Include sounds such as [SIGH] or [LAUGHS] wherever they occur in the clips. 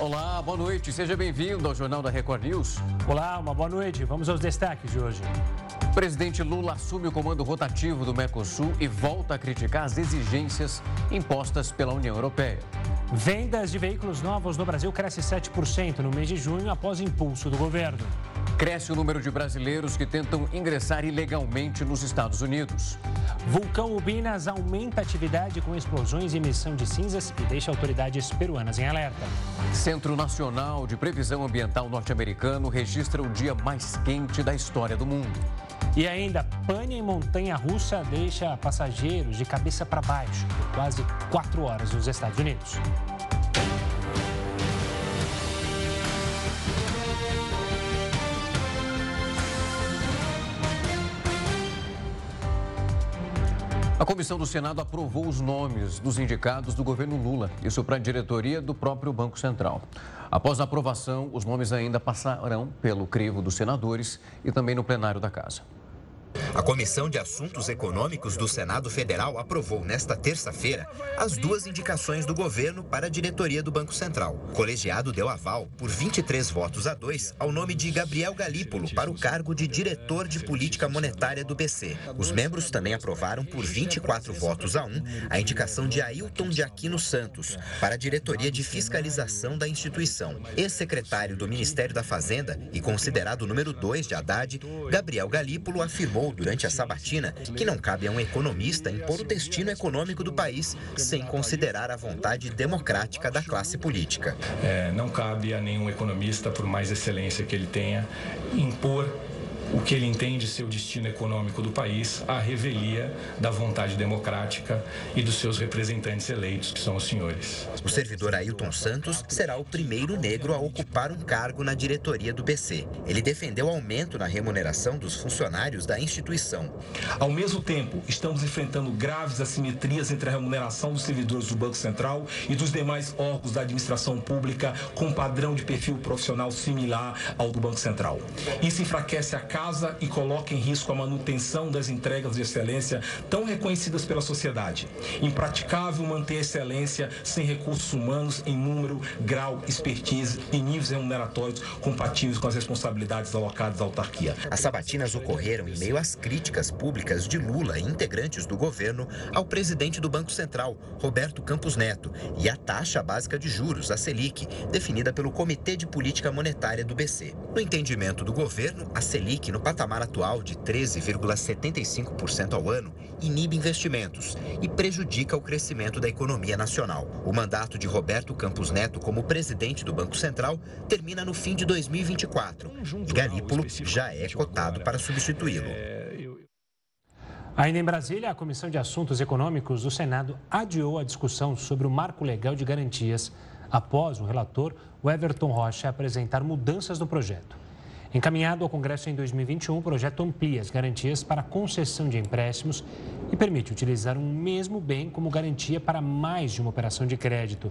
Olá, boa noite. Seja bem-vindo ao Jornal da Record News. Olá, uma boa noite. Vamos aos destaques de hoje. O presidente Lula assume o comando rotativo do Mercosul e volta a criticar as exigências impostas pela União Europeia. Vendas de veículos novos no Brasil cresce 7% no mês de junho após impulso do governo. Cresce o número de brasileiros que tentam ingressar ilegalmente nos Estados Unidos. Vulcão Ubinas aumenta a atividade com explosões e emissão de cinzas e deixa autoridades peruanas em alerta. Centro Nacional de Previsão Ambiental norte-americano registra o dia mais quente da história do mundo. E ainda, pane em montanha russa deixa passageiros de cabeça para baixo por quase quatro horas nos Estados Unidos. A comissão do Senado aprovou os nomes dos indicados do governo Lula, isso para a diretoria do próprio Banco Central. Após a aprovação, os nomes ainda passarão pelo crivo dos senadores e também no plenário da Casa. A Comissão de Assuntos Econômicos do Senado Federal aprovou nesta terça-feira as duas indicações do governo para a diretoria do Banco Central. O colegiado deu aval, por 23 votos a 2, ao nome de Gabriel Galípolo para o cargo de diretor de política monetária do BC. Os membros também aprovaram, por 24 votos a 1, a indicação de Ailton de Aquino Santos para a diretoria de fiscalização da instituição. Ex-secretário do Ministério da Fazenda e considerado número 2 de Haddad, Gabriel Galípolo afirmou durante a sabatina que não cabe a um economista impor o destino econômico do país sem considerar a vontade democrática da classe política. É, não cabe a nenhum economista, por mais excelência que ele tenha, impor o que ele entende ser o destino econômico do país à revelia da vontade democrática e dos seus representantes eleitos, que são os senhores. O servidor Ailton Santos será o primeiro negro a ocupar um cargo na diretoria do BC. Ele defendeu aumento na remuneração dos funcionários da instituição. Ao mesmo tempo, estamos enfrentando graves assimetrias entre a remuneração dos servidores do Banco Central e dos demais órgãos da administração pública com padrão de perfil profissional similar ao do Banco Central. Isso enfraquece a casa e coloca em risco a manutenção das entregas de excelência tão reconhecidas pela sociedade. Impraticável manter a excelência sem recursos humanos em número, grau, expertise e níveis remuneratórios compatíveis com as responsabilidades alocadas à autarquia. As sabatinas ocorreram em meio às críticas públicas de Lula e integrantes do governo ao presidente do Banco Central, Roberto Campos Neto, e à taxa básica de juros, a Selic, definida pelo Comitê de Política Monetária do BC. No entendimento do governo, a Selic que no patamar atual de 13,75% ao ano inibe investimentos e prejudica o crescimento da economia nacional. O mandato de Roberto Campos Neto como presidente do Banco Central termina no fim de 2024 e Galípolo já é cotado para substituí-lo. Ainda em Brasília, a Comissão de Assuntos Econômicos do Senado adiou a discussão sobre o marco legal de garantias após o relator, o Everton Rocha, apresentar mudanças no projeto. Encaminhado ao Congresso em 2021, o projeto amplia as garantias para concessão de empréstimos e permite utilizar um mesmo bem como garantia para mais de uma operação de crédito.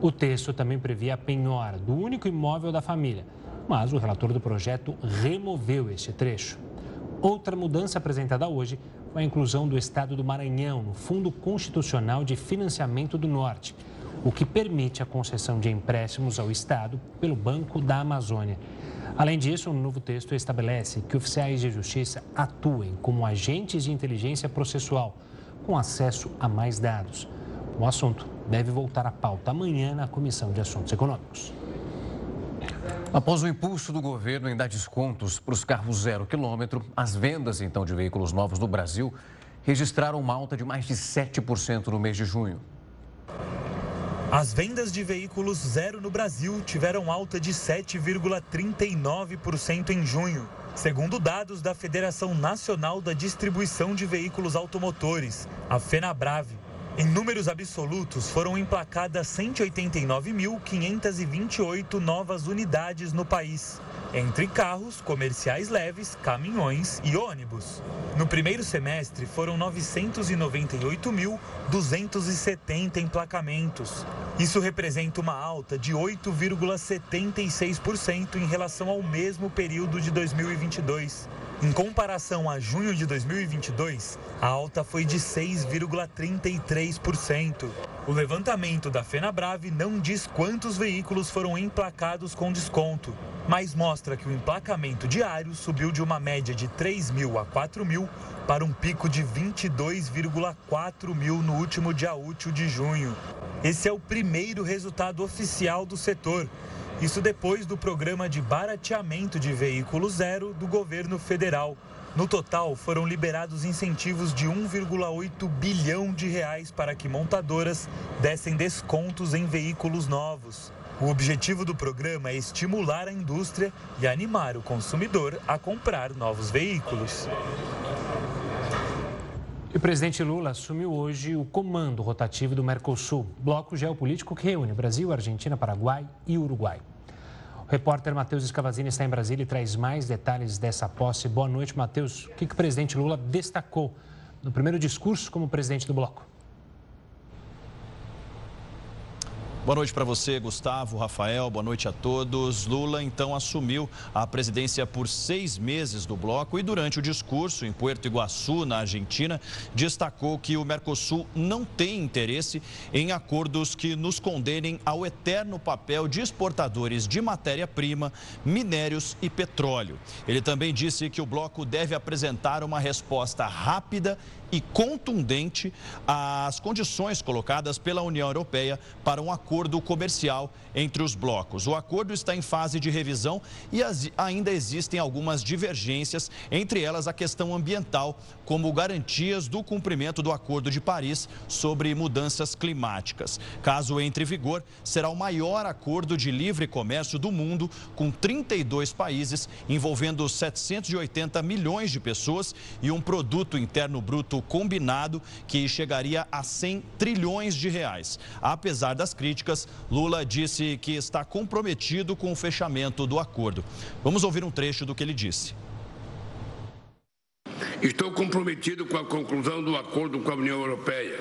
O texto também previa a penhora do único imóvel da família, mas o relator do projeto removeu este trecho. Outra mudança apresentada hoje foi a inclusão do Estado do Maranhão no Fundo Constitucional de Financiamento do Norte, o que permite a concessão de empréstimos ao Estado pelo Banco da Amazônia. Além disso, o novo texto estabelece que oficiais de justiça atuem como agentes de inteligência processual, com acesso a mais dados. O assunto deve voltar à pauta amanhã na Comissão de Assuntos Econômicos. Após o impulso do governo em dar descontos para os carros zero quilômetro, as vendas então de veículos novos no Brasil registraram uma alta de mais de 7% no mês de junho. As vendas de veículos zero no Brasil tiveram alta de 7,39% em junho, segundo dados da Federação Nacional da Distribuição de Veículos Automotores, a FenaBrave. Em números absolutos, foram emplacadas 189.528 novas unidades no país, entre carros, comerciais leves, caminhões e ônibus. No primeiro semestre, foram 998.270 emplacamentos. Isso representa uma alta de 8,76% em relação ao mesmo período de 2022. Em comparação a junho de 2022, a alta foi de 6,33%. O levantamento da Fenabrave não diz quantos veículos foram emplacados com desconto, mas mostra que o emplacamento diário subiu de uma média de 3 mil a 4 mil para um pico de 22,4 mil no último dia útil de junho. Esse é o primeiro resultado oficial do setor isso depois do programa de barateamento de veículo zero do governo federal. No total, foram liberados incentivos de 1,8 bilhão de reais para que montadoras dessem descontos em veículos novos. O objetivo do programa é estimular a indústria e animar o consumidor a comprar novos veículos. O presidente Lula assumiu hoje o comando rotativo do Mercosul, bloco geopolítico que reúne Brasil, Argentina, Paraguai e Uruguai. O repórter Matheus Escavazini está em Brasília e traz mais detalhes dessa posse. Boa noite, Matheus. O que, que o presidente Lula destacou no primeiro discurso como presidente do bloco? Boa noite para você, Gustavo, Rafael, boa noite a todos. Lula então assumiu a presidência por seis meses do bloco e durante o discurso em Puerto Iguaçu, na Argentina, destacou que o Mercosul não tem interesse em acordos que nos condenem ao eterno papel de exportadores de matéria-prima, minérios e petróleo. Ele também disse que o bloco deve apresentar uma resposta rápida e contundente às condições colocadas pela União Europeia para um acordo comercial entre os blocos. O acordo está em fase de revisão e ainda existem algumas divergências, entre elas a questão ambiental, como garantias do cumprimento do Acordo de Paris sobre mudanças climáticas. Caso entre em vigor, será o maior acordo de livre comércio do mundo, com 32 países, envolvendo 780 milhões de pessoas e um produto interno bruto combinado que chegaria a 100 trilhões de reais. Apesar das críticas, Lula disse que está comprometido com o fechamento do acordo. Vamos ouvir um trecho do que ele disse. Estou comprometido com a conclusão do acordo com a União Europeia,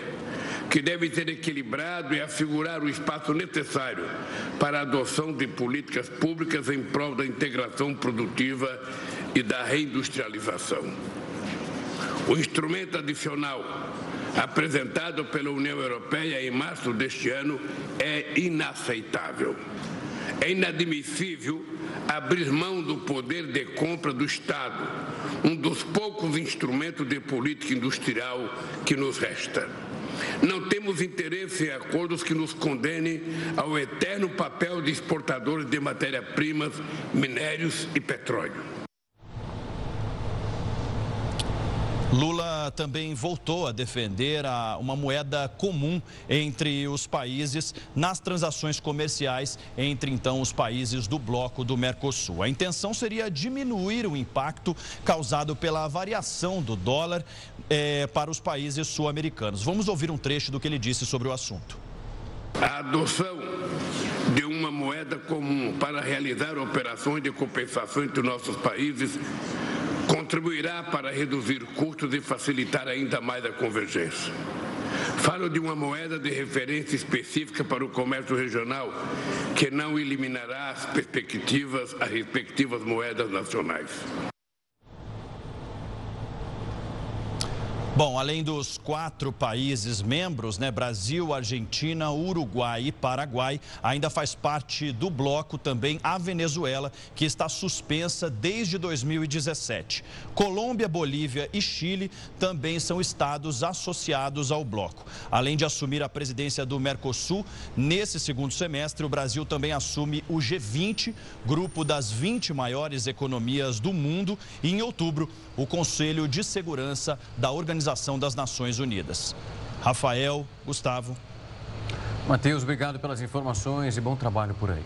que deve ser equilibrado e assegurar o espaço necessário para a adoção de políticas públicas em prol da integração produtiva e da reindustrialização. O instrumento adicional apresentado pela União Europeia em março deste ano é inaceitável. É inadmissível abrir mão do poder de compra do Estado, um dos poucos instrumentos de política industrial que nos resta. Não temos interesse em acordos que nos condenem ao eterno papel de exportadores de matéria-primas, minérios e petróleo. Lula também voltou a defender a, uma moeda comum entre os países nas transações comerciais entre então os países do bloco do Mercosul. A intenção seria diminuir o impacto causado pela variação do dólar é, para os países sul-americanos. Vamos ouvir um trecho do que ele disse sobre o assunto. A adoção de uma moeda comum para realizar operações de compensação entre nossos países contribuirá para reduzir custos e facilitar ainda mais a convergência. Falo de uma moeda de referência específica para o comércio regional, que não eliminará as perspectivas, as respectivas moedas nacionais. Bom, além dos quatro países membros, né, Brasil, Argentina, Uruguai e Paraguai, ainda faz parte do bloco também a Venezuela, que está suspensa desde 2017. Colômbia, Bolívia e Chile também são estados associados ao bloco. Além de assumir a presidência do Mercosul, nesse segundo semestre, o Brasil também assume o G20, grupo das 20 maiores economias do mundo, e em outubro, o Conselho de Segurança da Organização Organização das Nações Unidas. Rafael, Gustavo. Matheus, obrigado pelas informações e bom trabalho por aí.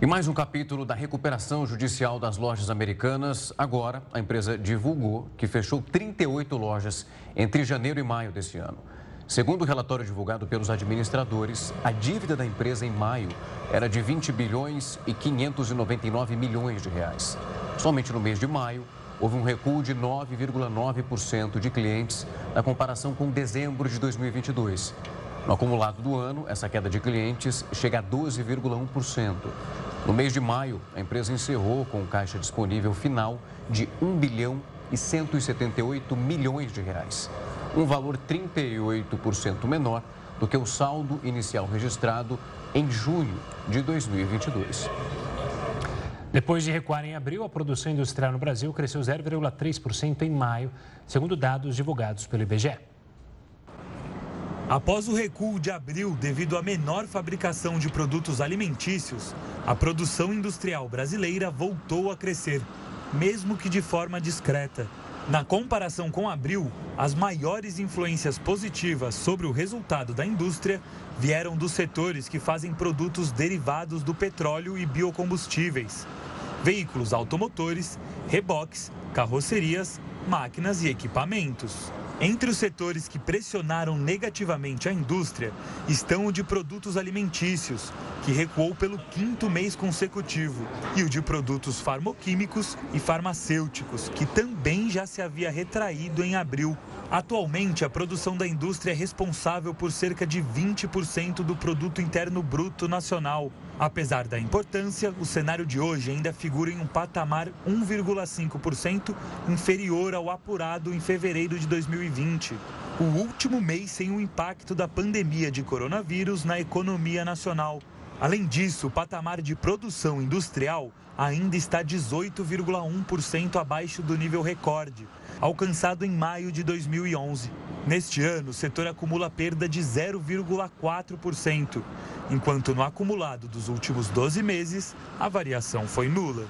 E mais um capítulo da recuperação judicial das lojas americanas. Agora, a empresa divulgou que fechou 38 lojas entre janeiro e maio desse ano. Segundo o relatório divulgado pelos administradores, a dívida da empresa em maio era de 20 bilhões e 599 milhões de reais. Somente no mês de maio, houve um recuo de 9,9% de clientes na comparação com dezembro de 2022. No acumulado do ano, essa queda de clientes chega a 12,1%. No mês de maio, a empresa encerrou com caixa disponível final de 1 bilhão e 178 milhões de reais, um valor 38% menor do que o saldo inicial registrado em junho de 2022. Depois de recuar em abril, a produção industrial no Brasil cresceu 0,3% em maio, segundo dados divulgados pelo IBGE. Após o recuo de abril devido à menor fabricação de produtos alimentícios, a produção industrial brasileira voltou a crescer, mesmo que de forma discreta. Na comparação com abril, as maiores influências positivas sobre o resultado da indústria vieram dos setores que fazem produtos derivados do petróleo e biocombustíveis, veículos automotores, reboques, carrocerias, máquinas e equipamentos. Entre os setores que pressionaram negativamente a indústria estão o de produtos alimentícios, que recuou pelo quinto mês consecutivo, e o de produtos farmoquímicos e farmacêuticos, que também já se havia retraído em abril. Atualmente, a produção da indústria é responsável por cerca de 20% do produto interno bruto nacional. Apesar da importância, o cenário de hoje ainda figura em um patamar 1,5% inferior ao apurado em fevereiro de 2020, o último mês sem o impacto da pandemia de coronavírus na economia nacional. Além disso, o patamar de produção industrial ainda está 18,1% abaixo do nível recorde, alcançado em maio de 2011. Neste ano, o setor acumula perda de 0,4%, enquanto no acumulado dos últimos 12 meses, a variação foi nula.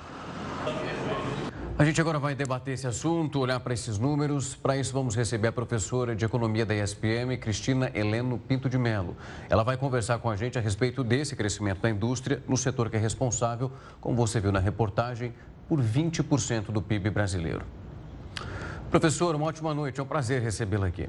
A gente agora vai debater esse assunto, olhar para esses números. Para isso, vamos receber a professora de Economia da ESPM, Cristina Heleno Pinto de Melo. Ela vai conversar com a gente a respeito desse crescimento da indústria no setor que é responsável, como você viu na reportagem, por 20% do PIB brasileiro. Professora, uma ótima noite. É um prazer recebê-la aqui.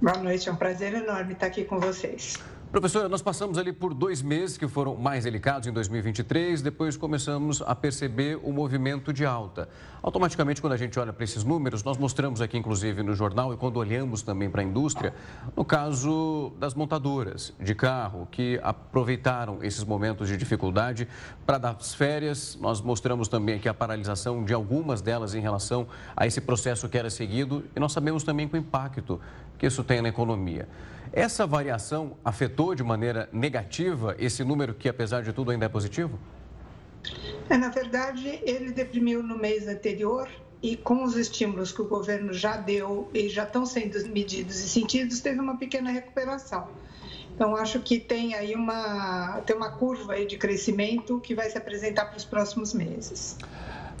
Boa noite, é um prazer enorme estar aqui com vocês. Professora, nós passamos ali por dois meses que foram mais delicados em 2023, depois começamos a perceber o movimento de alta. Automaticamente, quando a gente olha para esses números, nós mostramos aqui, inclusive, no jornal e quando olhamos também para a indústria, no caso das montadoras de carro que aproveitaram esses momentos de dificuldade para dar férias. Nós mostramos também aqui a paralisação de algumas delas em relação a esse processo que era seguido e nós sabemos também o impacto que isso tem na economia. Essa variação afetou de maneira negativa esse número que, apesar de tudo, ainda é positivo? É, na verdade, ele deprimiu no mês anterior e com os estímulos que o governo já deu e já estão sendo medidos e sentidos, teve uma pequena recuperação. Então, acho que tem aí uma, tem uma curva aí de crescimento que vai se apresentar para os próximos meses.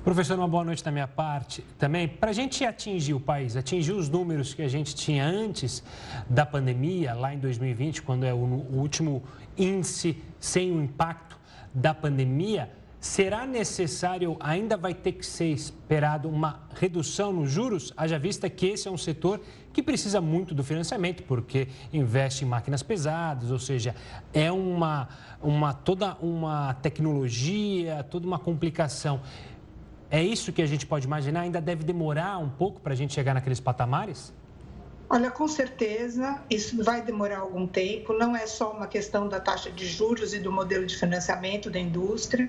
Professor, uma boa noite da minha parte também. Para a gente atingir o país, atingir os números que a gente tinha antes da pandemia, lá em 2020, quando é o último índice sem o impacto da pandemia, será necessário, ainda vai ter que ser esperado uma redução nos juros, haja vista que esse é um setor que precisa muito do financiamento, porque investe em máquinas pesadas, ou seja, é uma, uma toda uma tecnologia, toda uma complicação. É isso que a gente pode imaginar? Ainda deve demorar um pouco para a gente chegar naqueles patamares? Olha, com certeza isso vai demorar algum tempo. Não é só uma questão da taxa de juros e do modelo de financiamento da indústria.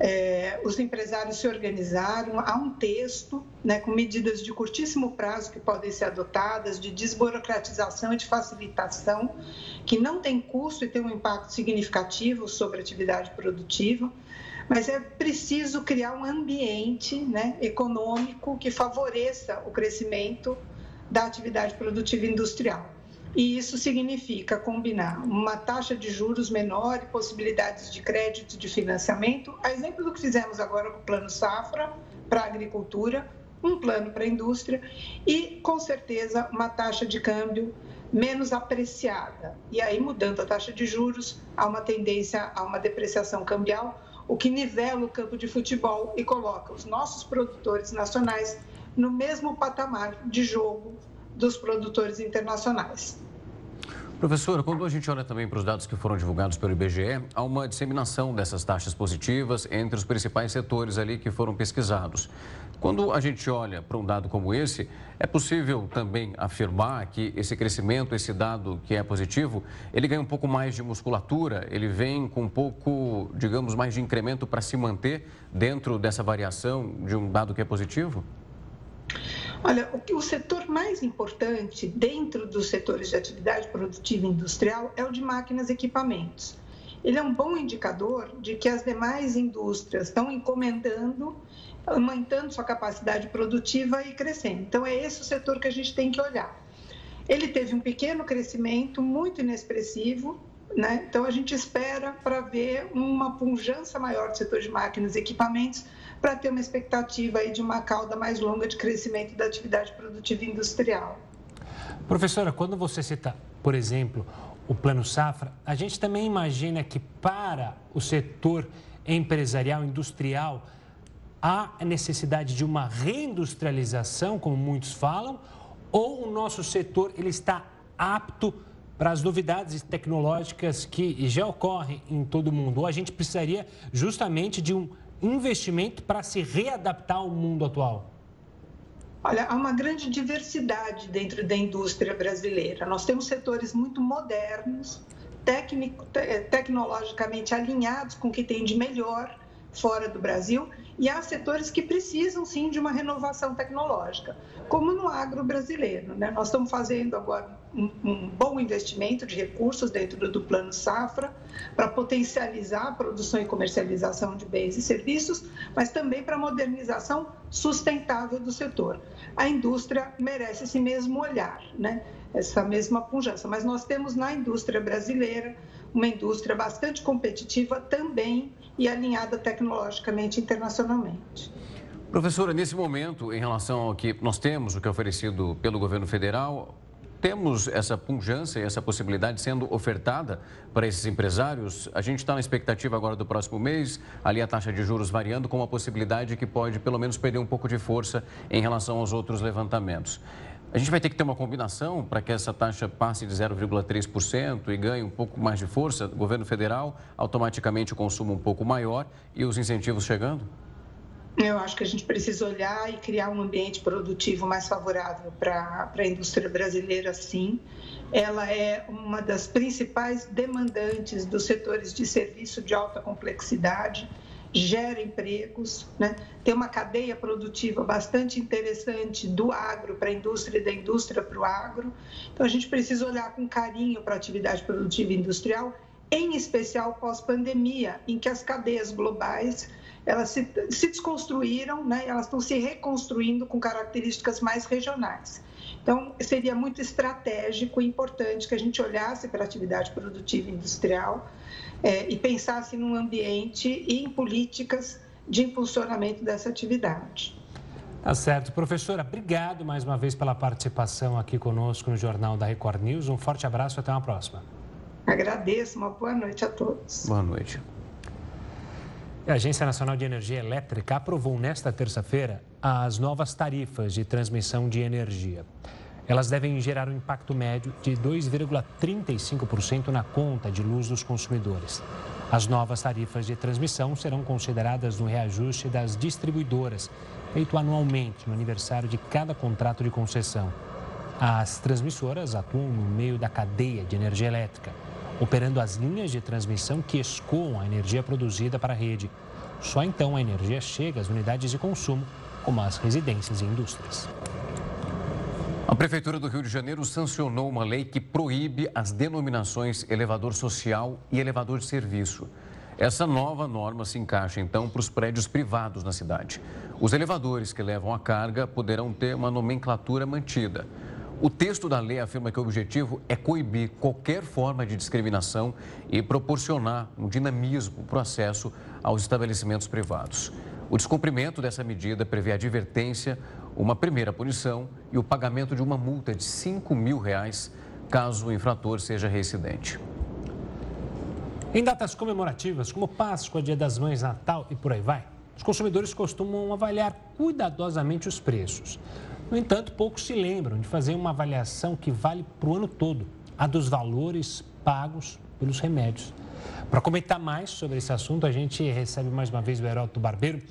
É, os empresários se organizaram, há um texto né, com medidas de curtíssimo prazo que podem ser adotadas, de desburocratização e de facilitação, que não tem custo e tem um impacto significativo sobre a atividade produtiva mas é preciso criar um ambiente né, econômico que favoreça o crescimento da atividade produtiva industrial. E isso significa combinar uma taxa de juros menor e possibilidades de crédito de financiamento, a exemplo do que fizemos agora com o Plano Safra para a agricultura, um plano para a indústria e, com certeza, uma taxa de câmbio menos apreciada. E aí, mudando a taxa de juros, há uma tendência a uma depreciação cambial, o que nivela o campo de futebol e coloca os nossos produtores nacionais no mesmo patamar de jogo dos produtores internacionais. Professora, quando a gente olha também para os dados que foram divulgados pelo IBGE, há uma disseminação dessas taxas positivas entre os principais setores ali que foram pesquisados. Quando a gente olha para um dado como esse, é possível também afirmar que esse crescimento, esse dado que é positivo, ele ganha um pouco mais de musculatura, ele vem com um pouco, digamos, mais de incremento para se manter dentro dessa variação de um dado que é positivo? Olha, o, o setor mais importante dentro dos setores de atividade produtiva industrial é o de máquinas e equipamentos. Ele é um bom indicador de que as demais indústrias estão encomendando aumentando sua capacidade produtiva e crescendo. Então, é esse o setor que a gente tem que olhar. Ele teve um pequeno crescimento, muito inexpressivo, né? então a gente espera para ver uma pujança maior do setor de máquinas e equipamentos, para ter uma expectativa aí de uma cauda mais longa de crescimento da atividade produtiva industrial. Professora, quando você cita, por exemplo, o Plano Safra, a gente também imagina que para o setor empresarial, industrial, há necessidade de uma reindustrialização, como muitos falam, ou o nosso setor ele está apto para as novidades tecnológicas que já ocorrem em todo o mundo? Ou a gente precisaria justamente de um investimento para se readaptar ao mundo atual? Olha, há uma grande diversidade dentro da indústria brasileira. Nós temos setores muito modernos, tecnico, tecnologicamente alinhados com o que tem de melhor fora do Brasil e há setores que precisam sim de uma renovação tecnológica, como no agro brasileiro. Né? Nós estamos fazendo agora um, um bom investimento de recursos dentro do Plano Safra para potencializar a produção e comercialização de bens e serviços, mas também para a modernização sustentável do setor. A indústria merece esse mesmo olhar, né? essa mesma pujança, mas nós temos na indústria brasileira uma indústria bastante competitiva também e alinhada tecnologicamente internacionalmente. Professora, nesse momento, em relação ao que nós temos, o que é oferecido pelo governo federal, temos essa punjância e essa possibilidade sendo ofertada para esses empresários? A gente está na expectativa agora do próximo mês, ali a taxa de juros variando, com uma possibilidade que pode, pelo menos, perder um pouco de força em relação aos outros levantamentos. A gente vai ter que ter uma combinação para que essa taxa passe de 0,3% e ganhe um pouco mais de força. O governo federal, automaticamente o consumo um pouco maior e os incentivos chegando? Eu acho que a gente precisa olhar e criar um ambiente produtivo mais favorável para a indústria brasileira, sim. Ela é uma das principais demandantes dos setores de serviço de alta complexidade gera empregos, né? tem uma cadeia produtiva bastante interessante do agro para a indústria e da indústria para o agro. Então, a gente precisa olhar com carinho para a atividade produtiva industrial, em especial pós-pandemia, em que as cadeias globais elas se, se desconstruíram, né? elas estão se reconstruindo com características mais regionais. Então, seria muito estratégico e importante que a gente olhasse para a atividade produtiva industrial, é, e pensasse num ambiente e em políticas de impulsionamento dessa atividade. Tá certo. Professora, obrigado mais uma vez pela participação aqui conosco no Jornal da Record News. Um forte abraço e até uma próxima. Agradeço, uma boa noite a todos. Boa noite. A Agência Nacional de Energia Elétrica aprovou nesta terça-feira as novas tarifas de transmissão de energia. Elas devem gerar um impacto médio de 2,35% na conta de luz dos consumidores. As novas tarifas de transmissão serão consideradas no reajuste das distribuidoras, feito anualmente no aniversário de cada contrato de concessão. As transmissoras atuam no meio da cadeia de energia elétrica, operando as linhas de transmissão que escoam a energia produzida para a rede. Só então a energia chega às unidades de consumo, como as residências e indústrias. A Prefeitura do Rio de Janeiro sancionou uma lei que proíbe as denominações elevador social e elevador de serviço. Essa nova norma se encaixa, então, para os prédios privados na cidade. Os elevadores que levam a carga poderão ter uma nomenclatura mantida. O texto da lei afirma que o objetivo é coibir qualquer forma de discriminação e proporcionar um dinamismo para o acesso aos estabelecimentos privados. O descumprimento dessa medida prevê advertência uma primeira punição e o pagamento de uma multa de 5 mil reais caso o infrator seja reincidente. Em datas comemorativas, como Páscoa, Dia das Mães, Natal e por aí vai, os consumidores costumam avaliar cuidadosamente os preços. No entanto, poucos se lembram de fazer uma avaliação que vale para o ano todo, a dos valores pagos pelos remédios. Para comentar mais sobre esse assunto, a gente recebe mais uma vez o Heródoto Barbeiro.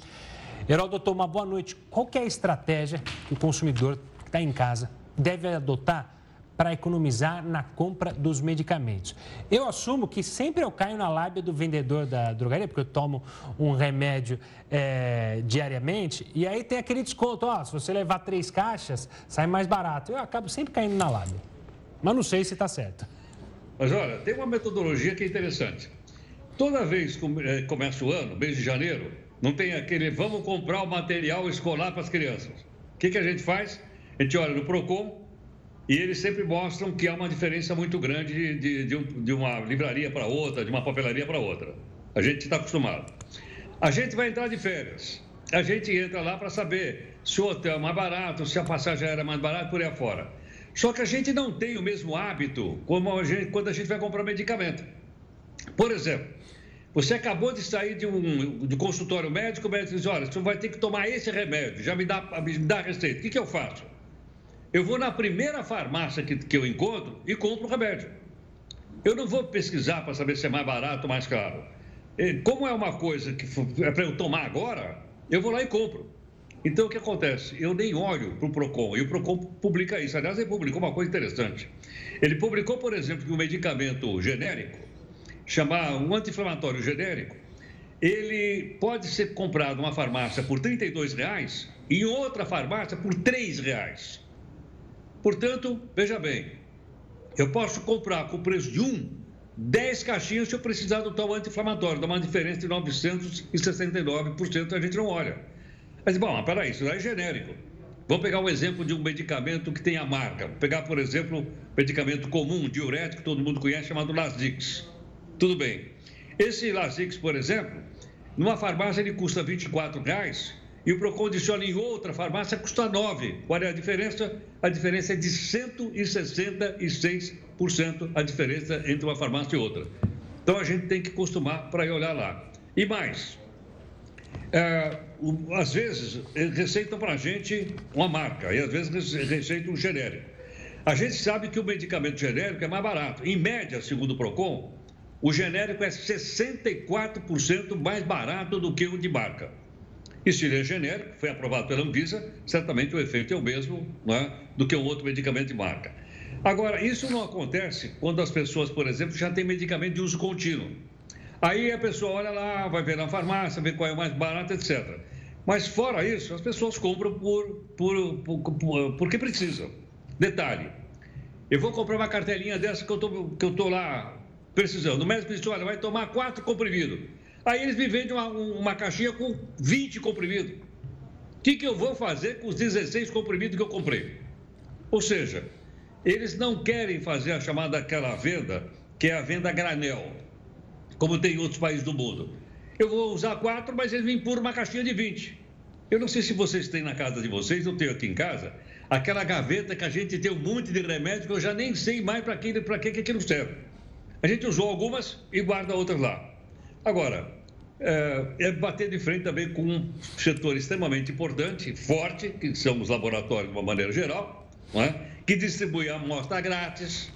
Heródoto, uma boa noite. Qual é a estratégia que o consumidor que está em casa deve adotar para economizar na compra dos medicamentos. Eu assumo que sempre eu caio na lábia do vendedor da drogaria, porque eu tomo um remédio é, diariamente, e aí tem aquele desconto, ó, se você levar três caixas, sai mais barato. Eu acabo sempre caindo na lábia. Mas não sei se está certo. Mas olha, tem uma metodologia que é interessante. Toda vez que é, começa o ano, mês de janeiro, não tem aquele vamos comprar o material escolar para as crianças. O que, que a gente faz? A gente olha no PROCON, e eles sempre mostram que há uma diferença muito grande de, de, de, um, de uma livraria para outra, de uma papelaria para outra. A gente está acostumado. A gente vai entrar de férias. A gente entra lá para saber se o hotel é mais barato, se a passagem era mais barata, por aí afora. Só que a gente não tem o mesmo hábito a gente, quando a gente vai comprar medicamento. Por exemplo, você acabou de sair de um de consultório médico, o médico diz: olha, você vai ter que tomar esse remédio, já me dá, me dá a receita. O que, que eu faço? Eu vou na primeira farmácia que, que eu encontro e compro o remédio. Eu não vou pesquisar para saber se é mais barato ou mais caro. Como é uma coisa que é para eu tomar agora, eu vou lá e compro. Então, o que acontece? Eu nem olho para o PROCON, e o PROCON publica isso. Aliás, ele publicou uma coisa interessante. Ele publicou, por exemplo, que um medicamento genérico, chamar um anti-inflamatório genérico, ele pode ser comprado numa farmácia por R$ 32,00 e em outra farmácia por R$ 3,00. Portanto, veja bem, eu posso comprar com o preço de um 10 caixinhas se eu precisar do tal anti-inflamatório, dá uma diferença de 969%, a gente não olha. Mas, bom, mas peraí, isso é genérico. Vamos pegar um exemplo de um medicamento que tem a marca. Vou pegar, por exemplo, um medicamento comum, diurético, que todo mundo conhece, chamado Lasix. Tudo bem. Esse Lasix, por exemplo, numa farmácia ele custa 24 reais, e o Procon em outra farmácia custa 9. Qual é a diferença? A diferença é de 166% a diferença entre uma farmácia e outra. Então a gente tem que acostumar para ir olhar lá. E mais, é, às vezes receitam para a gente uma marca e às vezes receitam um genérico. A gente sabe que o medicamento genérico é mais barato. Em média, segundo o PROCON, o genérico é 64% mais barato do que o de marca. E se ele é genérico, foi aprovado pela Anvisa, certamente o efeito é o mesmo é? do que um outro medicamento de marca. Agora, isso não acontece quando as pessoas, por exemplo, já têm medicamento de uso contínuo. Aí a pessoa olha lá, vai ver na farmácia, vê qual é o mais barato, etc. Mas fora isso, as pessoas compram por, por, por, por porque precisam. Detalhe, eu vou comprar uma cartelinha dessa que eu tô lá precisando. O médico disse, olha, vai tomar quatro comprimidos. Aí eles me vendem uma, uma caixinha com 20 comprimidos. O que, que eu vou fazer com os 16 comprimidos que eu comprei? Ou seja, eles não querem fazer a chamada aquela venda, que é a venda granel, como tem em outros países do mundo. Eu vou usar quatro, mas eles me empurram uma caixinha de 20. Eu não sei se vocês têm na casa de vocês, eu tenho aqui em casa, aquela gaveta que a gente tem um monte de remédio que eu já nem sei mais para que, que, que aquilo serve. A gente usou algumas e guarda outras lá. Agora, é, é, bater de frente também com um setor extremamente importante, forte, que são os laboratórios de uma maneira geral, é? que distribui a amostra grátis.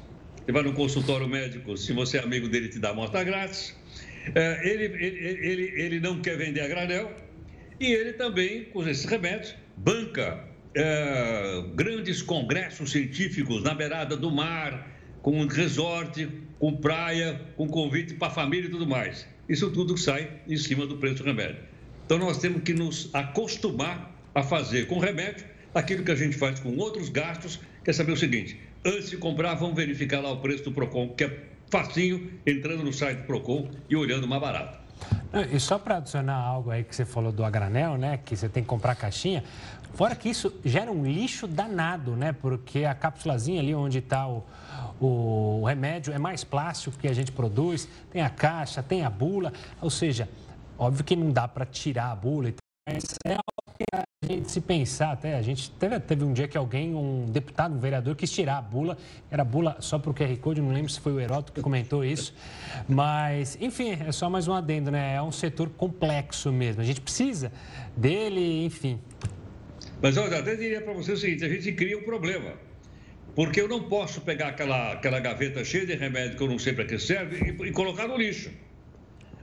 Você vai no consultório médico, se você é amigo dele, te dá amostra grátis. É, ele, ele, ele, ele não quer vender a granel e ele também, com esses remédios, banca é, grandes congressos científicos na beirada do mar, com resort, com praia, com convite para a família e tudo mais. Isso tudo sai em cima do preço do remédio. Então nós temos que nos acostumar a fazer com remédio aquilo que a gente faz com outros gastos, quer saber o seguinte, antes de comprar, vamos verificar lá o preço do Procon, que é facinho, entrando no site do Procon e olhando mais barato. E só para adicionar algo aí que você falou do agranel, né? Que você tem que comprar caixinha. Fora que isso gera um lixo danado, né? Porque a cápsulazinha ali onde está o, o remédio é mais plástico que a gente produz, tem a caixa, tem a bula, ou seja, óbvio que não dá para tirar a bula, mas é algo que a gente se pensar até, a gente teve, teve um dia que alguém, um deputado, um vereador, quis tirar a bula, era bula só para o QR Code, não lembro se foi o Heroto que comentou isso, mas, enfim, é só mais um adendo, né? É um setor complexo mesmo, a gente precisa dele, enfim. Mas, olha, até diria para você o seguinte, a gente cria um problema Porque eu não posso pegar aquela, aquela gaveta cheia de remédio que eu não sei para que serve e, e colocar no lixo.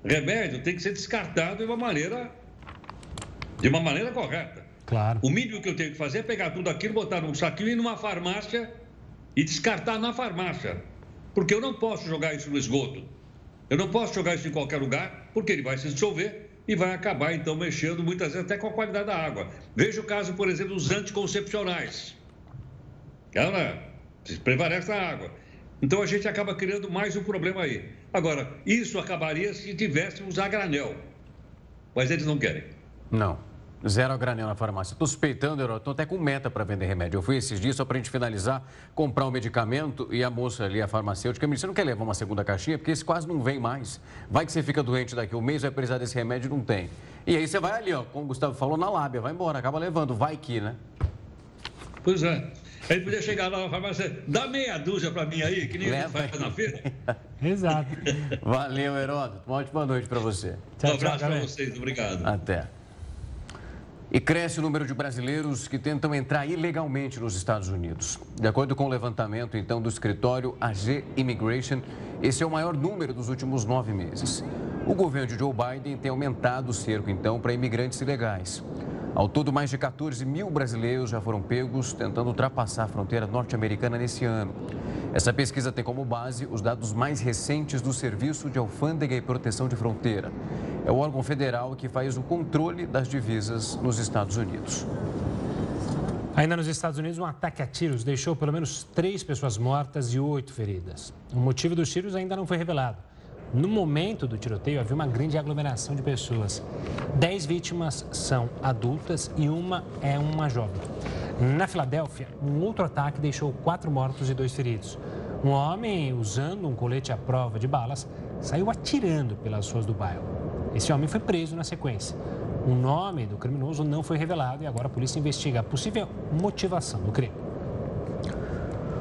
Remédio tem que ser descartado de uma maneira de uma maneira correta. Claro. O mínimo que eu tenho que fazer é pegar tudo aquilo, botar num saquinho e ir numa farmácia e descartar na farmácia. Porque eu não posso jogar isso no esgoto. Eu não posso jogar isso em qualquer lugar, porque ele vai se dissolver e vai acabar, então, mexendo muitas vezes até com a qualidade da água. Veja o caso, por exemplo, dos anticoncepcionais. Ela prevalece a água. Então a gente acaba criando mais um problema aí. Agora, isso acabaria se tivéssemos a granel. Mas eles não querem. Não. Zero a granel na farmácia. Estou suspeitando, Herói, estou até com meta para vender remédio. Eu fui esses dias só para a gente finalizar, comprar um medicamento e a moça ali, a farmacêutica, me disse, você não quer levar uma segunda caixinha? Porque esse quase não vem mais. Vai que você fica doente daqui um mês, vai precisar desse remédio não tem. E aí você vai ali, ó, como o Gustavo falou, na lábia, vai embora, acaba levando, vai que, né? Pois é. Ele podia chegar lá na farmácia, dá meia dúzia para mim aí, que nem Leva. faz na feira. [LAUGHS] Exato. Valeu, Heródoto. Uma ótima noite para você. Tchau, um abraço para vocês, obrigado. Até. E cresce o número de brasileiros que tentam entrar ilegalmente nos Estados Unidos. De acordo com o levantamento, então, do escritório AG Immigration, esse é o maior número dos últimos nove meses. O governo de Joe Biden tem aumentado o cerco, então, para imigrantes ilegais. Ao todo, mais de 14 mil brasileiros já foram pegos tentando ultrapassar a fronteira norte-americana nesse ano. Essa pesquisa tem como base os dados mais recentes do Serviço de Alfândega e Proteção de Fronteira é o órgão federal que faz o controle das divisas nos Estados Unidos. Ainda nos Estados Unidos, um ataque a tiros deixou pelo menos três pessoas mortas e oito feridas. O motivo dos tiros ainda não foi revelado. No momento do tiroteio, havia uma grande aglomeração de pessoas. Dez vítimas são adultas e uma é uma jovem. Na Filadélfia, um outro ataque deixou quatro mortos e dois feridos. Um homem, usando um colete à prova de balas, saiu atirando pelas ruas do bairro. Esse homem foi preso na sequência. O nome do criminoso não foi revelado e agora a polícia investiga a possível motivação do crime.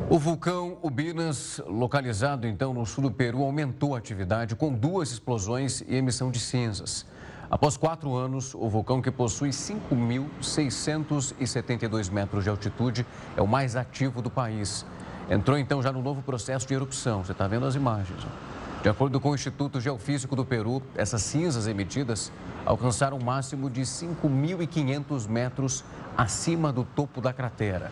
O vulcão Ubinas, localizado então no sul do Peru, aumentou a atividade com duas explosões e emissão de cinzas. Após quatro anos, o vulcão, que possui 5.672 metros de altitude, é o mais ativo do país. Entrou então já no novo processo de erupção. Você está vendo as imagens. De acordo com o Instituto Geofísico do Peru, essas cinzas emitidas alcançaram um máximo de 5.500 metros acima do topo da cratera.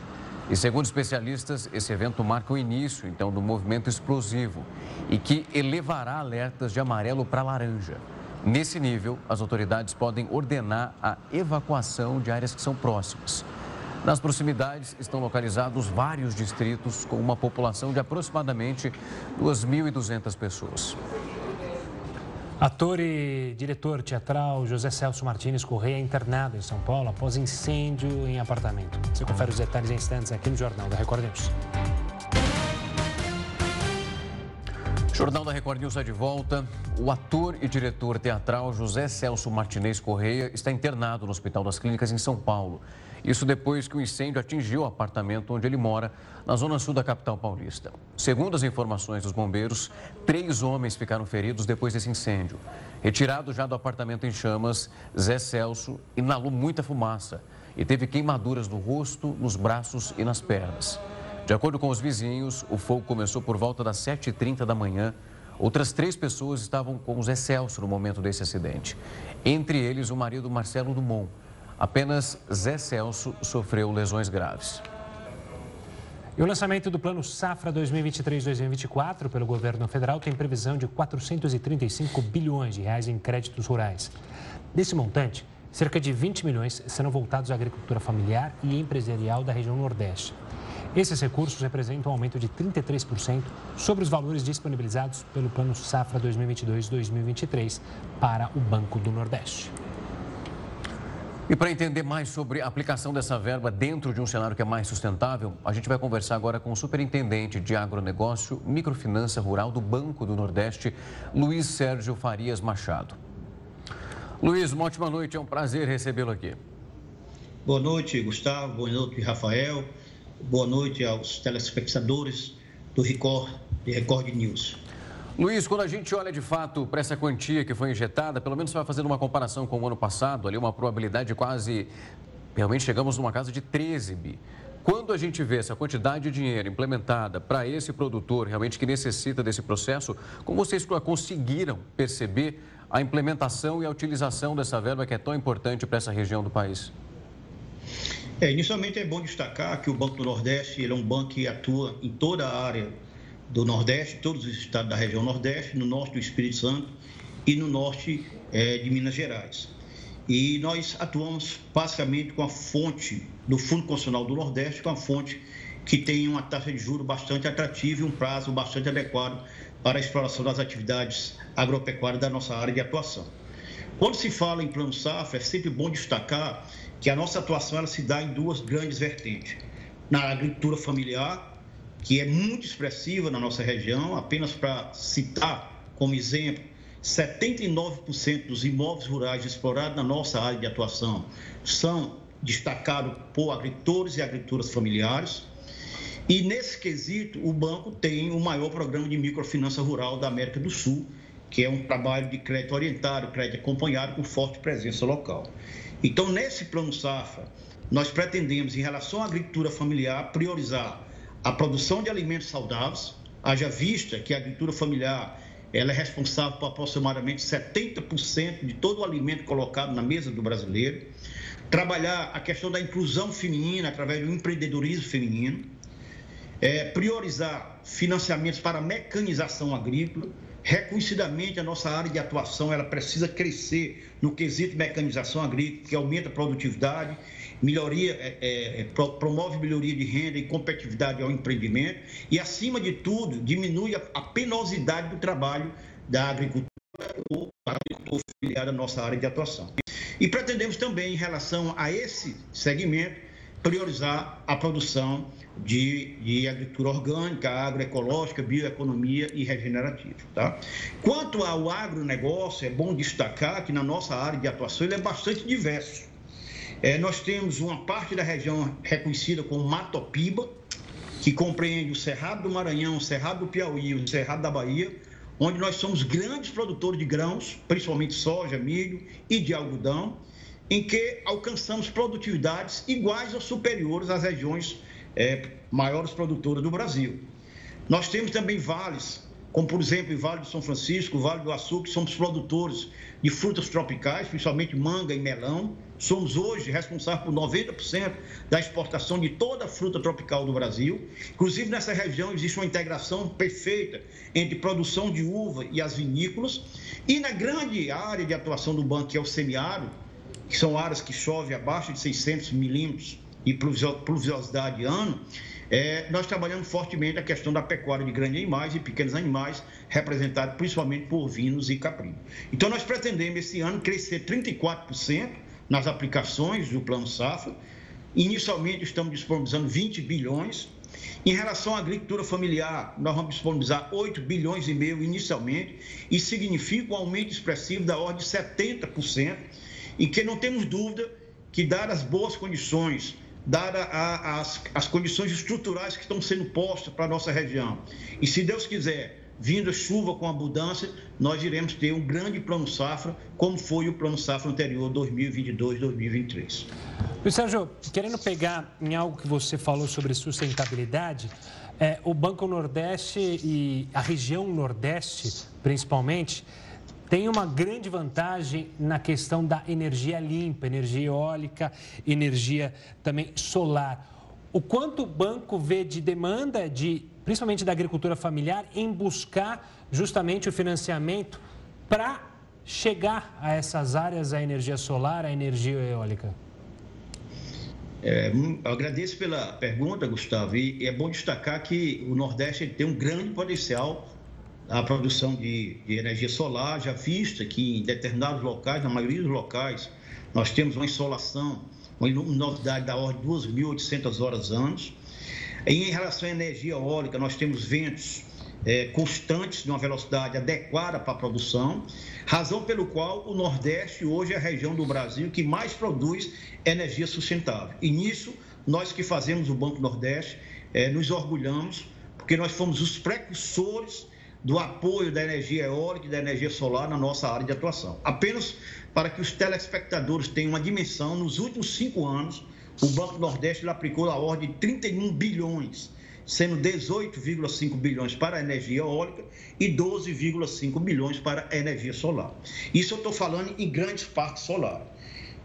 E segundo especialistas, esse evento marca o início, então, do movimento explosivo e que elevará alertas de amarelo para laranja. Nesse nível, as autoridades podem ordenar a evacuação de áreas que são próximas. Nas proximidades estão localizados vários distritos com uma população de aproximadamente 2.200 pessoas. Ator e diretor teatral José Celso Martins Correia é internado em São Paulo após incêndio em apartamento. Você confere os detalhes em instantes aqui no Jornal da Record News. Jornal da Record News é de volta. O ator e diretor teatral José Celso Martinez Correia está internado no Hospital das Clínicas em São Paulo. Isso depois que o incêndio atingiu o apartamento onde ele mora, na zona sul da capital paulista. Segundo as informações dos bombeiros, três homens ficaram feridos depois desse incêndio. Retirado já do apartamento em chamas, Zé Celso inalou muita fumaça e teve queimaduras no rosto, nos braços e nas pernas. De acordo com os vizinhos, o fogo começou por volta das 7h30 da manhã. Outras três pessoas estavam com Zé Celso no momento desse acidente. Entre eles, o marido Marcelo Dumont Apenas Zé Celso sofreu lesões graves. E o lançamento do Plano Safra 2023-2024 pelo governo federal tem previsão de 435 bilhões de reais em créditos rurais. Desse montante, cerca de 20 milhões serão voltados à agricultura familiar e empresarial da região Nordeste. Esses recursos representam um aumento de 33% sobre os valores disponibilizados pelo Plano Safra 2022-2023 para o Banco do Nordeste. E para entender mais sobre a aplicação dessa verba dentro de um cenário que é mais sustentável, a gente vai conversar agora com o superintendente de agronegócio, microfinança rural do Banco do Nordeste, Luiz Sérgio Farias Machado. Luiz, uma ótima noite, é um prazer recebê-lo aqui. Boa noite, Gustavo, boa noite, Rafael, boa noite aos telespectadores do Record, de Record News. Luiz, quando a gente olha de fato para essa quantia que foi injetada, pelo menos vai fazendo uma comparação com o ano passado, ali uma probabilidade de quase. Realmente chegamos numa casa de 13 bi. Quando a gente vê essa quantidade de dinheiro implementada para esse produtor realmente que necessita desse processo, como vocês conseguiram perceber a implementação e a utilização dessa verba que é tão importante para essa região do país? É, inicialmente é bom destacar que o Banco do Nordeste ele é um banco que atua em toda a área do Nordeste, todos os estados da região Nordeste, no norte do Espírito Santo e no norte é, de Minas Gerais. E nós atuamos basicamente com a fonte do Fundo Constitucional do Nordeste, com a fonte que tem uma taxa de juros bastante atrativa e um prazo bastante adequado para a exploração das atividades agropecuárias da nossa área de atuação. Quando se fala em plano safra, é sempre bom destacar que a nossa atuação ela se dá em duas grandes vertentes. Na agricultura familiar, que é muito expressiva na nossa região, apenas para citar como exemplo, 79% dos imóveis rurais explorados na nossa área de atuação são destacados por agricultores e agricultoras familiares. E nesse quesito, o banco tem o maior programa de microfinança rural da América do Sul, que é um trabalho de crédito orientado, crédito acompanhado com forte presença local. Então, nesse plano safra, nós pretendemos, em relação à agricultura familiar, priorizar a produção de alimentos saudáveis, haja vista que a agricultura familiar ela é responsável por aproximadamente 70% de todo o alimento colocado na mesa do brasileiro. Trabalhar a questão da inclusão feminina através do empreendedorismo feminino. É, priorizar financiamentos para mecanização agrícola. Reconhecidamente, a nossa área de atuação ela precisa crescer no quesito mecanização agrícola, que aumenta a produtividade melhoria, é, é, é promove melhoria de renda e competitividade ao empreendimento e, acima de tudo, diminui a, a penosidade do trabalho da agricultura ou agricultor familiar da nossa área de atuação. E pretendemos também, em relação a esse segmento, priorizar a produção de, de, agricultura orgânica, agroecológica, bioeconomia e regenerativa. Tá? Quanto ao agronegócio, é bom destacar que na nossa área de atuação ele é bastante diverso. É, nós temos uma parte da região reconhecida como Matopiba, que compreende o Cerrado do Maranhão, o Cerrado do Piauí, o Cerrado da Bahia, onde nós somos grandes produtores de grãos, principalmente soja, milho e de algodão, em que alcançamos produtividades iguais ou superiores às regiões é, maiores produtoras do Brasil. Nós temos também vales como por exemplo o Vale do São Francisco, o Vale do Açúcar, somos produtores de frutas tropicais, principalmente manga e melão. Somos hoje responsáveis por 90% da exportação de toda a fruta tropical do Brasil. Inclusive, nessa região existe uma integração perfeita entre produção de uva e as vinícolas. E na grande área de atuação do banco, que é o semiárido, que são áreas que chove abaixo de 600 milímetros de pluviosidade ano, é, nós trabalhamos fortemente a questão da pecuária de grandes animais e pequenos animais, representados principalmente por ovinos e caprinos. Então, nós pretendemos esse ano crescer 34% nas aplicações do Plano Safra. Inicialmente, estamos disponibilizando 20 bilhões. Em relação à agricultura familiar, nós vamos disponibilizar 8 bilhões e meio inicialmente, e significa um aumento expressivo da ordem de 70%, e que não temos dúvida que, dadas as boas condições dadas as, as condições estruturais que estão sendo postas para a nossa região. E se Deus quiser, vindo chuva com abundância, nós iremos ter um grande plano safra, como foi o plano safra anterior, 2022-2023. Luiz Sérgio, querendo pegar em algo que você falou sobre sustentabilidade, é, o Banco Nordeste e a região Nordeste, principalmente, tem uma grande vantagem na questão da energia limpa, energia eólica, energia também solar. O quanto o banco vê de demanda, de, principalmente da agricultura familiar, em buscar justamente o financiamento para chegar a essas áreas, a energia solar, a energia eólica? É, eu agradeço pela pergunta, Gustavo, e é bom destacar que o Nordeste tem um grande potencial a produção de, de, energia solar, já vista que em determinados locais, na maioria dos locais, nós temos uma insolação, uma luminosidade da ordem de 2.800 horas anos. Em relação à energia eólica, nós temos ventos é, constantes de uma velocidade adequada para a produção, razão pelo qual o Nordeste hoje é a região do Brasil que mais produz energia sustentável. E nisso, nós que fazemos o Banco Nordeste, é, nos orgulhamos, porque nós fomos os precursores do apoio da energia eólica e da energia solar na nossa área de atuação. Apenas para que os telespectadores tenham uma dimensão, nos últimos cinco anos, o Banco Nordeste aplicou a ordem de 31 bilhões, sendo 18,5 bilhões para a energia eólica e 12,5 bilhões para a energia solar. Isso eu estou falando em grandes parques solares.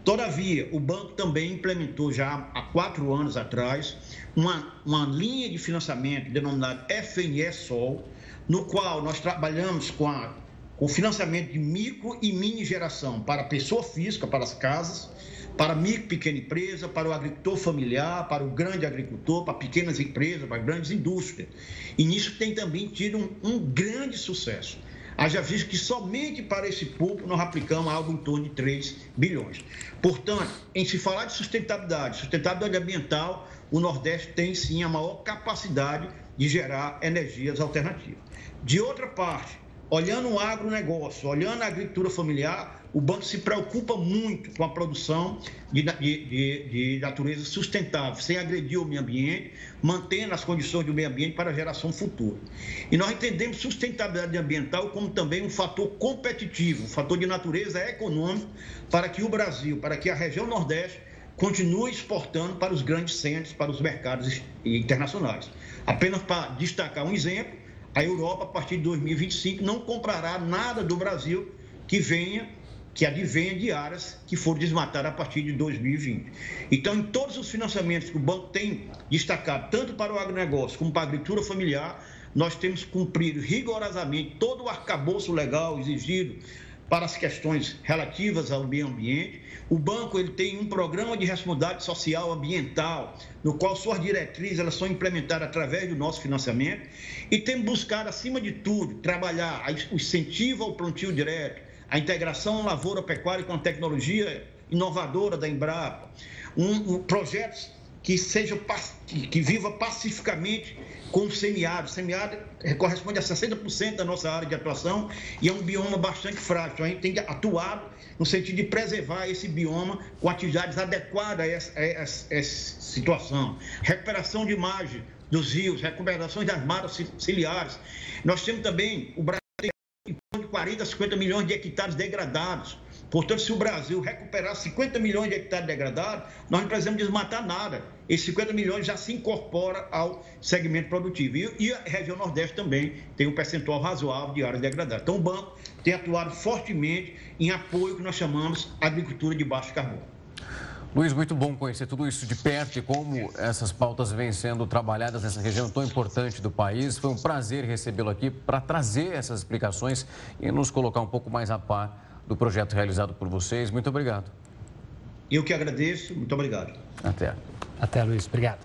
Todavia, o banco também implementou já há quatro anos atrás uma, uma linha de financiamento denominada FNE Sol, no qual nós trabalhamos com, a, com o financiamento de micro e mini geração para pessoa física, para as casas, para micro e pequena empresa, para o agricultor familiar, para o grande agricultor, para pequenas empresas, para grandes indústrias. E nisso tem também tido um, um grande sucesso. Haja visto que somente para esse público nós aplicamos algo em torno de 3 bilhões. Portanto, em se falar de sustentabilidade, sustentabilidade ambiental, o Nordeste tem sim a maior capacidade de gerar energias alternativas. De outra parte, olhando o agronegócio, olhando a agricultura familiar, o banco se preocupa muito com a produção de, de, de, de, natureza sustentável, sem agredir o meio ambiente, mantendo as condições do meio ambiente para a geração futura. E nós entendemos sustentabilidade ambiental como também um fator competitivo, um fator de natureza econômica, para que o Brasil, para que a região Nordeste continue exportando para os grandes centros, para os mercados internacionais. Apenas para destacar um exemplo, a Europa, a partir de 2025, não comprará nada do Brasil que venha que advenha de áreas que foram desmatadas a partir de 2020. Então, em todos os financiamentos que o banco tem destacado, tanto para o agronegócio como para a agricultura familiar, nós temos que cumprir rigorosamente todo o arcabouço legal exigido para as questões relativas ao meio ambiente. O banco ele tem um programa de responsabilidade social ambiental, no qual suas diretrizes elas são implementadas através do nosso financiamento e tem buscado, acima de tudo, trabalhar o incentivo ao plantio direto, a integração lavoura-pecuária com a tecnologia inovadora da Embrapa, um, um projetos que seja que, viva pacificamente com o semiárido. O semiárido corresponde a 60% da nossa área de atuação e é um bioma bastante frágil. A gente tem que atuar no sentido de preservar esse bioma com atividades adequadas a essa, a essa, a essa situação. Recuperação de imagem dos rios, recuperação das matas ciliares. Nós temos também o Brasil de 40 a 50 milhões de hectares degradados. Portanto, se o Brasil recuperar 50 milhões de hectares degradados, nós não precisamos desmatar nada. Esses 50 milhões já se incorpora ao segmento produtivo. E, a região Nordeste também tem um percentual razoável de áreas degradadas. Então, o banco tem atuado fortemente em apoio que nós chamamos agricultura de baixo carbono. Luiz, muito bom conhecer tudo isso de perto e como essas pautas vêm sendo trabalhadas nessa região tão importante do país. Foi um prazer recebê-lo aqui para trazer essas explicações e nos colocar um pouco mais a par do projeto realizado por vocês. Muito obrigado. Eu que agradeço. Muito obrigado. Até. Até, Luiz. Obrigado.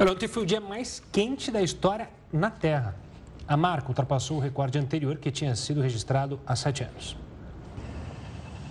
Ontem foi o dia mais quente da história na Terra. A marca ultrapassou o recorde anterior que tinha sido registrado há sete anos.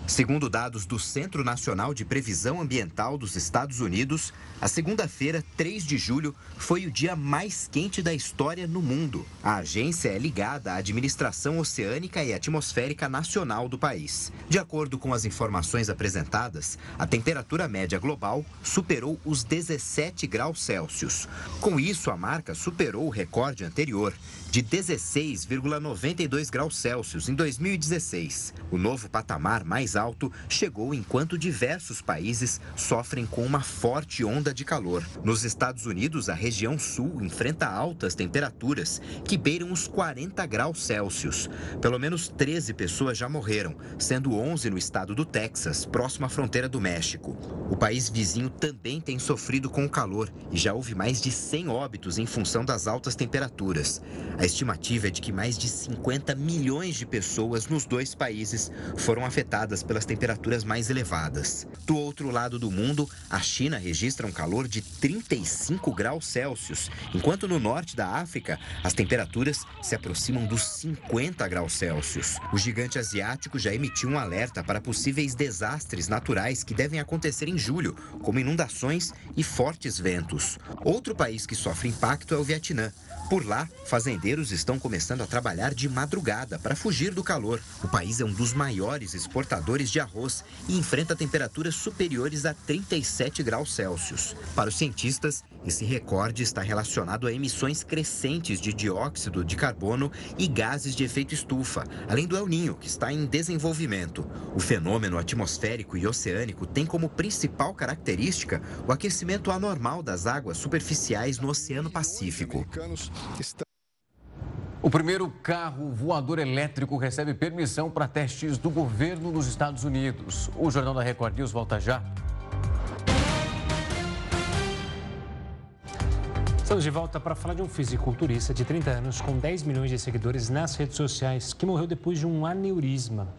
Segundo dados do Centro Nacional de Previsão Ambiental dos Estados Unidos, a segunda-feira, 3 de julho, foi o dia mais quente da história no mundo. A agência é ligada à Administração Oceânica e Atmosférica Nacional do país. De acordo com as informações apresentadas, a temperatura média global superou os 17 graus Celsius. Com isso, a marca superou o recorde anterior, de 16,92 graus Celsius em 2016. O novo patamar mais alto chegou enquanto diversos países sofrem com uma forte onda de calor. Nos Estados Unidos, a região sul enfrenta altas temperaturas que beiram os 40 graus Celsius. Pelo menos 13 pessoas já morreram, sendo 11 no estado do Texas, próximo à fronteira do México. O país vizinho também tem sofrido com o calor e já houve mais de 100 óbitos em função das altas temperaturas. A estimativa é de que mais de 50 milhões de pessoas nos dois países foram afetadas pelas temperaturas mais elevadas. Do outro lado do mundo, a China registra um calor de 35 graus Celsius, enquanto no norte da África as temperaturas se aproximam dos 50 graus Celsius. O gigante asiático já emitiu um alerta para possíveis desastres naturais que devem acontecer em julho, como inundações e fortes ventos. Outro país que sofre impacto é o Vietnã. Por lá, fazendeiros brasileiros estão começando a trabalhar de madrugada para fugir do calor. O país é um dos maiores exportadores de arroz e enfrenta temperaturas superiores a 37 graus Celsius. Para os cientistas, esse recorde está relacionado a emissões crescentes de dióxido de carbono e gases de efeito estufa, além do El Ninho, que está em desenvolvimento. O fenômeno atmosférico e oceânico tem como principal característica o aquecimento anormal das águas superficiais no Oceano Pacífico. O primeiro carro voador elétrico recebe permissão para testes do governo nos Estados Unidos. O Jornal da Record News volta já. Estamos de volta para falar de um fisiculturista de 30 anos com 10 milhões de seguidores nas redes sociais que morreu depois de um aneurisma.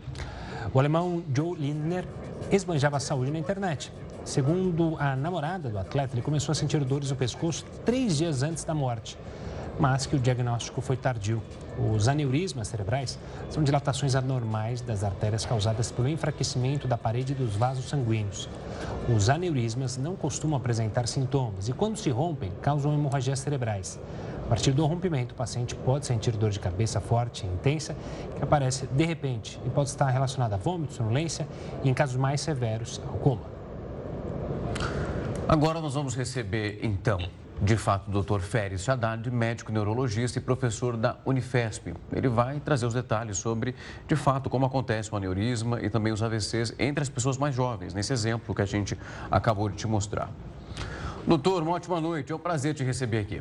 O alemão Joe Lindner esbanjava a saúde na internet. Segundo a namorada do atleta, ele começou a sentir dores no pescoço três dias antes da morte, mas que o diagnóstico foi tardio. Os aneurismas cerebrais são dilatações anormais das artérias causadas pelo enfraquecimento da parede dos vasos sanguíneos. Os aneurismas não costumam apresentar sintomas e, quando se rompem, causam hemorragias cerebrais. A partir do rompimento, o paciente pode sentir dor de cabeça forte e intensa, que aparece de repente e pode estar relacionada a vômito, sonolência e, em casos mais severos, ao coma. Agora nós vamos receber, então, de fato, o Dr. Férez Haddad, médico neurologista e professor da Unifesp. Ele vai trazer os detalhes sobre, de fato, como acontece o aneurisma e também os AVCs entre as pessoas mais jovens, nesse exemplo que a gente acabou de te mostrar. Doutor, uma ótima noite. É um prazer te receber aqui.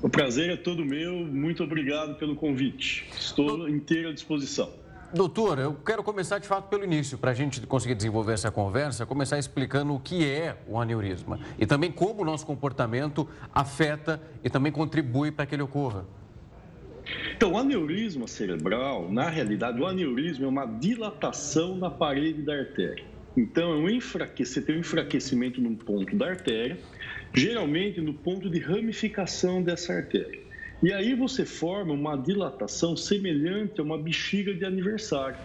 O prazer é todo meu. Muito obrigado pelo convite. Estou inteiro à disposição. Doutor, eu quero começar de fato pelo início, para a gente conseguir desenvolver essa conversa, começar explicando o que é o aneurisma e também como o nosso comportamento afeta e também contribui para que ele ocorra. Então, o aneurisma cerebral, na realidade, o aneurisma é uma dilatação na parede da artéria. Então, é um você tem um enfraquecimento num ponto da artéria, geralmente no ponto de ramificação dessa artéria. E aí você forma uma dilatação semelhante a uma bexiga de aniversário.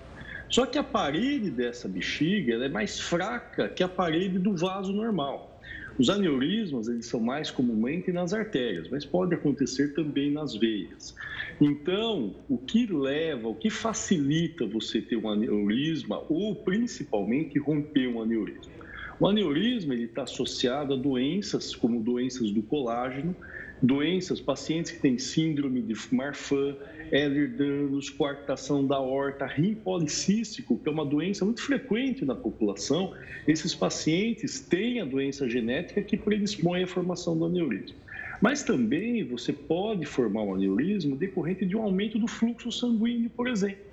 Só que a parede dessa bexiga é mais fraca que a parede do vaso normal. Os aneurismas eles são mais comumente nas artérias, mas pode acontecer também nas veias. Então, o que leva, o que facilita você ter um aneurisma ou principalmente romper um aneurisma? O aneurisma está associado a doenças como doenças do colágeno, doenças, pacientes que têm síndrome de Marfan, Ehlers-Danlos, coartação da horta, rim policístico, que é uma doença muito frequente na população, esses pacientes têm a doença genética que predispõe à formação do aneurisma. Mas também você pode formar um aneurisma decorrente de um aumento do fluxo sanguíneo, por exemplo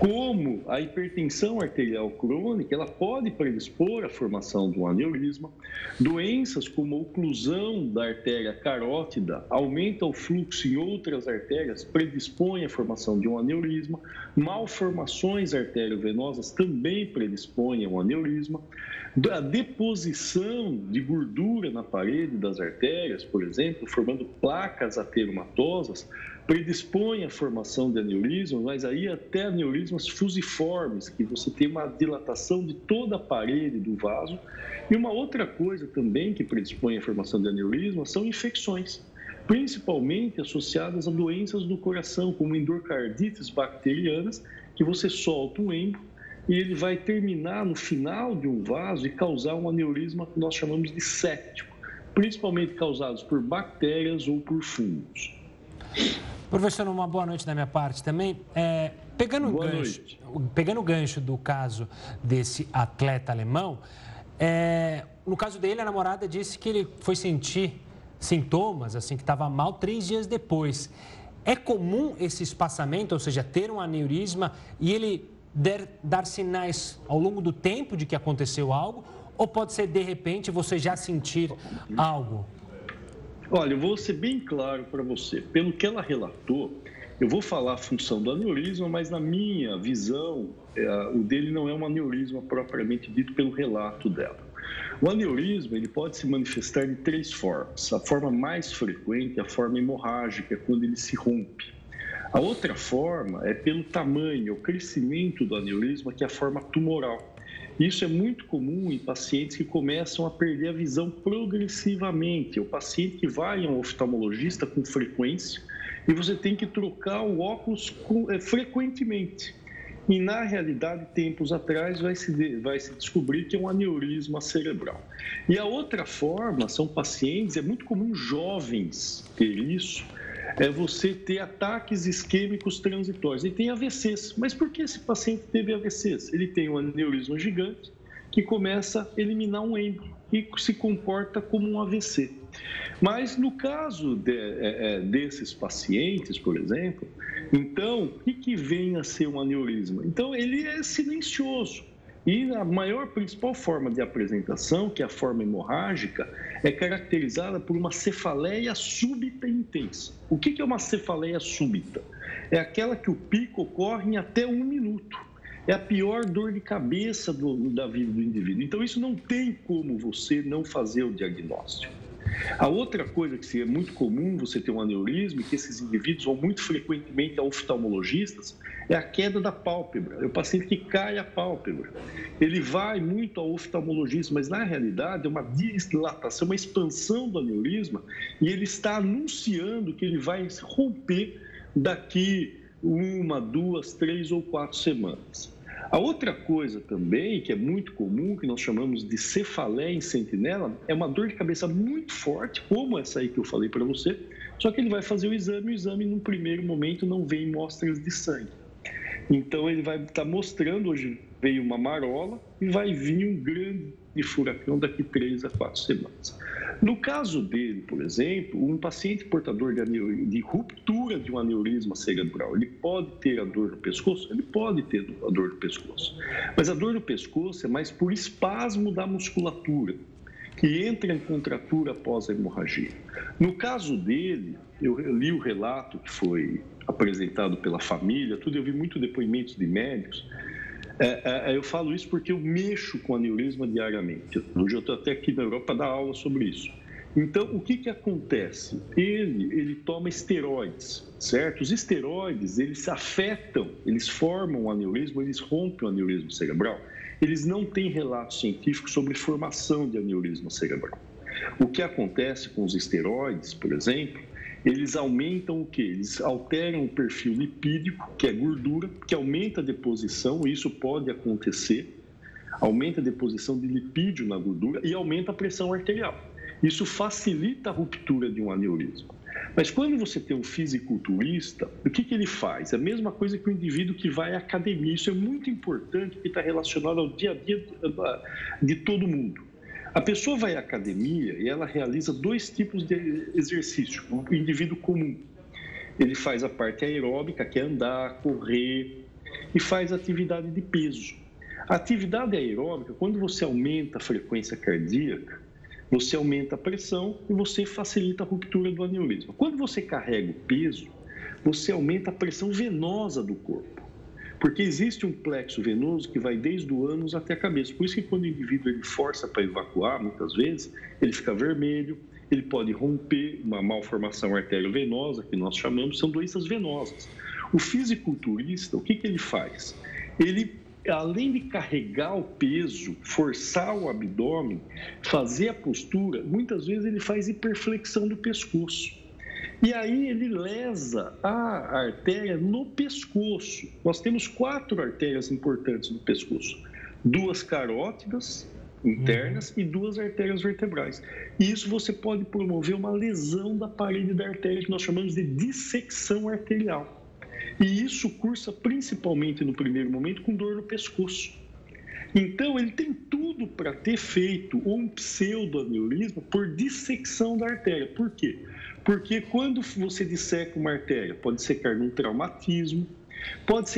como a hipertensão arterial crônica, ela pode predispor à formação de um aneurisma. Doenças como oclusão da artéria carótida aumenta o fluxo em outras artérias, predispõe à formação de um aneurisma. Malformações arteriovenosas também predispõem a um aneurisma. A deposição de gordura na parede das artérias, por exemplo, formando placas ateromatosas, predispõe à formação de aneurismas, mas aí até aneurismas fusiformes, que você tem uma dilatação de toda a parede do vaso. E uma outra coisa também que predispõe à formação de aneurismas são infecções, principalmente associadas a doenças do coração, como endocardites bacterianas, que você solta um êmbolo e ele vai terminar no final de um vaso e causar um aneurisma que nós chamamos de séptico, principalmente causados por bactérias ou por fungos. Professor, uma boa noite da minha parte também. É, pegando, o gancho, pegando o gancho do caso desse atleta alemão, é, no caso dele, a namorada disse que ele foi sentir sintomas, assim, que estava mal três dias depois. É comum esse espaçamento, ou seja, ter um aneurisma e ele der, dar sinais ao longo do tempo de que aconteceu algo? Ou pode ser de repente você já sentir algo? Olha, eu vou ser bem claro para você. Pelo que ela relatou, eu vou falar a função do aneurisma, mas na minha visão, é, o dele não é um aneurisma propriamente dito pelo relato dela. O aneurisma ele pode se manifestar de três formas. A forma mais frequente é a forma hemorrágica, quando ele se rompe. A outra forma é pelo tamanho, o crescimento do aneurisma, que é a forma tumoral. Isso é muito comum em pacientes que começam a perder a visão progressivamente. O paciente que vai a um oftalmologista com frequência e você tem que trocar o óculos eh, frequentemente. E, na realidade, tempos atrás, vai se, vai se descobrir que é um aneurisma cerebral. E a outra forma são pacientes, é muito comum jovens ter isso, é você ter ataques isquêmicos transitórios. E tem AVCs. Mas por que esse paciente teve AVCs? Ele tem um aneurisma gigante que começa a eliminar um êmbrio e se comporta como um AVC. Mas no caso de, é, é, desses pacientes, por exemplo, então, o que, que vem a ser um aneurisma? Então, ele é silencioso. E a maior principal forma de apresentação, que é a forma hemorrágica, é caracterizada por uma cefaleia súbita e intensa. O que é uma cefaleia súbita? É aquela que o pico ocorre em até um minuto. É a pior dor de cabeça do, da vida do indivíduo. Então, isso não tem como você não fazer o diagnóstico. A outra coisa que é muito comum você ter um aneurisma, e que esses indivíduos vão muito frequentemente a oftalmologistas, é a queda da pálpebra. É o paciente que cai a pálpebra. Ele vai muito ao oftalmologista, mas na realidade é uma dilatação, uma expansão do aneurisma, e ele está anunciando que ele vai romper daqui uma, duas, três ou quatro semanas. A outra coisa também, que é muito comum, que nós chamamos de cefaleia em sentinela, é uma dor de cabeça muito forte, como essa aí que eu falei para você, só que ele vai fazer o exame o exame, num primeiro momento, não vem mostras de sangue. Então, ele vai estar tá mostrando, hoje veio uma marola e vai vir um grande furacão daqui três a quatro semanas. No caso dele, por exemplo, um paciente portador de, de, ruptura de um aneurisma cerebral, ele pode ter a dor no pescoço? Ele pode ter a dor no pescoço. Mas a dor no pescoço é mais por espasmo da musculatura, que entra em contratura após a hemorragia. No caso dele, eu li o relato que foi apresentado pela família, tudo, eu vi muito depoimentos de médicos. É, é, eu falo isso porque eu mexo com aneurisma diariamente. Hoje eu estou até aqui na Europa dar aula sobre isso. Então, o que, que acontece? Ele, ele toma esteroides, certo? Os esteroides, eles afetam, eles formam o aneurisma, eles rompem o aneurisma cerebral. Eles não têm relato científico sobre formação de aneurisma cerebral. O que acontece com os esteroides, por exemplo, eles aumentam o que? Eles alteram o perfil lipídico, que é gordura, que aumenta a deposição, isso pode acontecer, aumenta a deposição de lipídio na gordura e aumenta a pressão arterial. Isso facilita a ruptura de um aneurisma. Mas quando você tem um fisiculturista, o que, que ele faz? É a mesma coisa que o indivíduo que vai à academia. Isso é muito importante porque está relacionado ao dia a dia de todo mundo. A pessoa vai à academia e ela realiza dois tipos de exercício. O indivíduo comum, ele faz a parte aeróbica, que é andar, correr, e faz atividade de peso. A atividade aeróbica, quando você aumenta a frequência cardíaca, você aumenta a pressão e você facilita a ruptura do aneurisma. Quando você carrega o peso, você aumenta a pressão venosa do corpo. Porque existe um plexo venoso que vai desde o ânus até a cabeça. Por isso que quando o indivíduo ele força para evacuar, muitas vezes, ele fica vermelho, ele pode romper uma malformação arteriovenosa, que nós chamamos, são doenças venosas. O fisiculturista, o que, que ele faz? Ele, além de carregar o peso, forçar o abdômen, fazer a postura, muitas vezes ele faz hiperflexão do pescoço. E aí ele lesa a artéria no pescoço. Nós temos quatro artérias importantes no pescoço: duas carótidas internas uhum. e duas artérias vertebrais. E isso você pode promover uma lesão da parede da artéria que nós chamamos de dissecção arterial. E isso cursa principalmente no primeiro momento com dor no pescoço. Então, ele tem tudo para ter feito um pseudoaneurisma por dissecção da artéria. Por quê? Porque quando você disseca uma artéria, pode secar num traumatismo, pode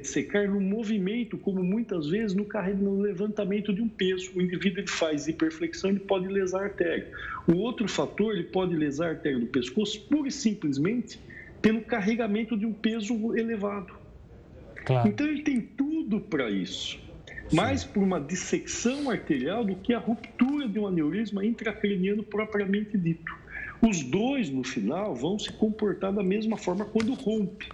dissecar num movimento, como muitas vezes no, no levantamento de um peso. O indivíduo ele faz hiperflexão, ele pode lesar a artéria. O outro fator, ele pode lesar a artéria do pescoço pura e simplesmente pelo carregamento de um peso elevado. Claro. Então ele tem tudo para isso. Mais por uma dissecção arterial do que a ruptura de um aneurisma intracraniano propriamente dito. Os dois, no final, vão se comportar da mesma forma quando rompe.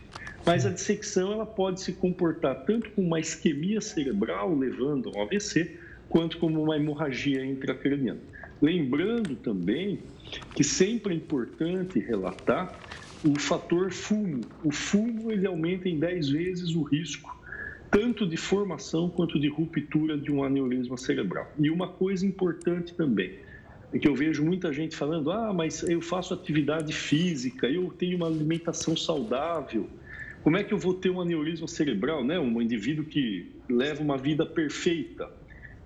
Mas a dissecção ela pode se comportar tanto com uma isquemia cerebral, levando a um AVC, quanto como uma hemorragia intracraniana. Lembrando também que sempre é importante relatar o fator fumo. O fumo ele aumenta em 10 vezes o risco tanto de formação quanto de ruptura de um aneurisma cerebral. E uma coisa importante também, que eu vejo muita gente falando: ah, mas eu faço atividade física, eu tenho uma alimentação saudável. Como é que eu vou ter um aneurisma cerebral, né? Um indivíduo que leva uma vida perfeita.